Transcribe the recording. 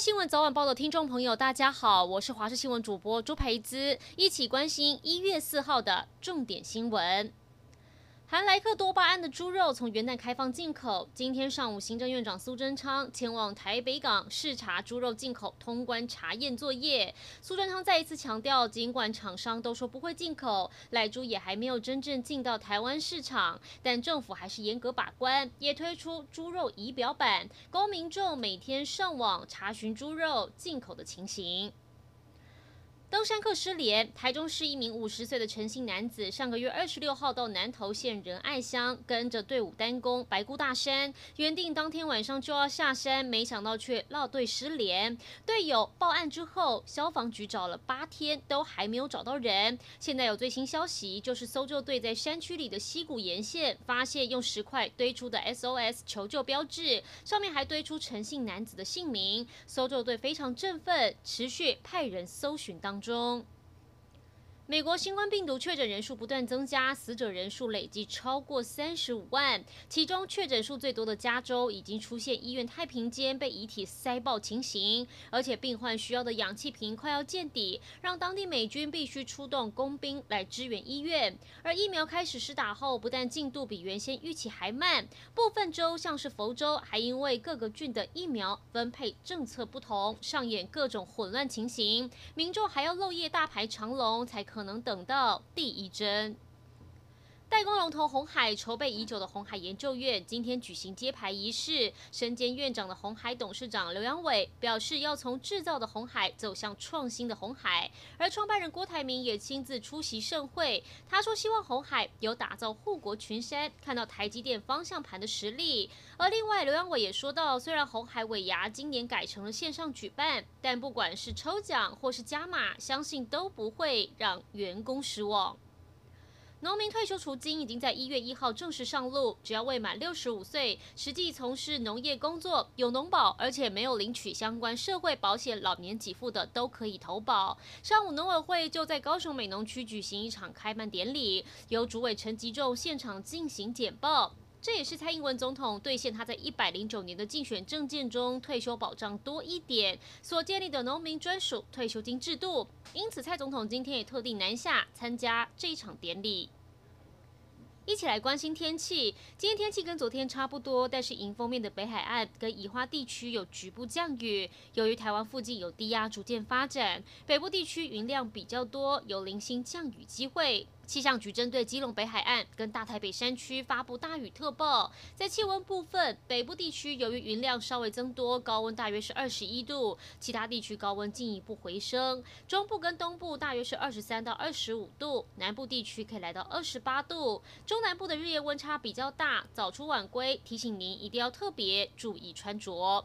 新闻早晚报的听众朋友，大家好，我是华视新闻主播朱培姿，一起关心一月四号的重点新闻。含莱克多巴胺的猪肉从元旦开放进口。今天上午，行政院长苏贞昌前往台北港视察猪肉进口通关查验作业。苏贞昌再一次强调，尽管厂商都说不会进口，莱猪也还没有真正进到台湾市场，但政府还是严格把关，也推出猪肉仪表板，供民众每天上网查询猪肉进口的情形。登山客失联，台中市一名五十岁的陈姓男子，上个月二十六号到南投县仁爱乡，跟着队伍单攻白姑大山，原定当天晚上就要下山，没想到却落队失联。队友报案之后，消防局找了八天都还没有找到人。现在有最新消息，就是搜救队在山区里的溪谷沿线发现用石块堆出的 SOS 求救标志，上面还堆出陈姓男子的姓名。搜救队非常振奋，持续派人搜寻当中。中，美国新冠病毒确诊人数不断增加，死者人数累计超过三十五万。其中确诊数最多的加州已经出现医院太平间被遗体塞爆情形，而且病患需要的氧气瓶快要见底，让当地美军必须出动工兵来支援医院。而疫苗开始施打后，不但进度比原先预期还慢，部分州像是佛州，还因为各个郡的疫苗分配政策不同，上演各种混乱情形，民众还要漏夜大排长龙才可。可能等到第一针。代工龙头鸿海筹备已久的鸿海研究院今天举行揭牌仪式，身兼院长的鸿海董事长刘扬伟表示，要从制造的红海走向创新的红海。而创办人郭台铭也亲自出席盛会，他说希望红海有打造护国群山，看到台积电方向盘的实力。而另外，刘扬伟也说到，虽然红海尾牙今年改成了线上举办，但不管是抽奖或是加码，相信都不会让员工失望。农民退休除金已经在一月一号正式上路，只要未满六十五岁，实际从事农业工作、有农保，而且没有领取相关社会保险老年给付的，都可以投保。上午农委会就在高雄美农区举行一场开办典礼，由主委陈吉仲现场进行简报。这也是蔡英文总统兑现他在一百零九年的竞选政见中退休保障多一点所建立的农民专属退休金制度。因此，蔡总统今天也特地南下参加这一场典礼。一起来关心天气。今天天气跟昨天差不多，但是迎风面的北海岸跟宜花地区有局部降雨。由于台湾附近有低压逐渐发展，北部地区云量比较多，有零星降雨机会。气象局针对基隆北海岸跟大台北山区发布大雨特报。在气温部分，北部地区由于云量稍微增多，高温大约是二十一度；其他地区高温进一步回升。中部跟东部大约是二十三到二十五度，南部地区可以来到二十八度。中南部的日夜温差比较大，早出晚归，提醒您一定要特别注意穿着。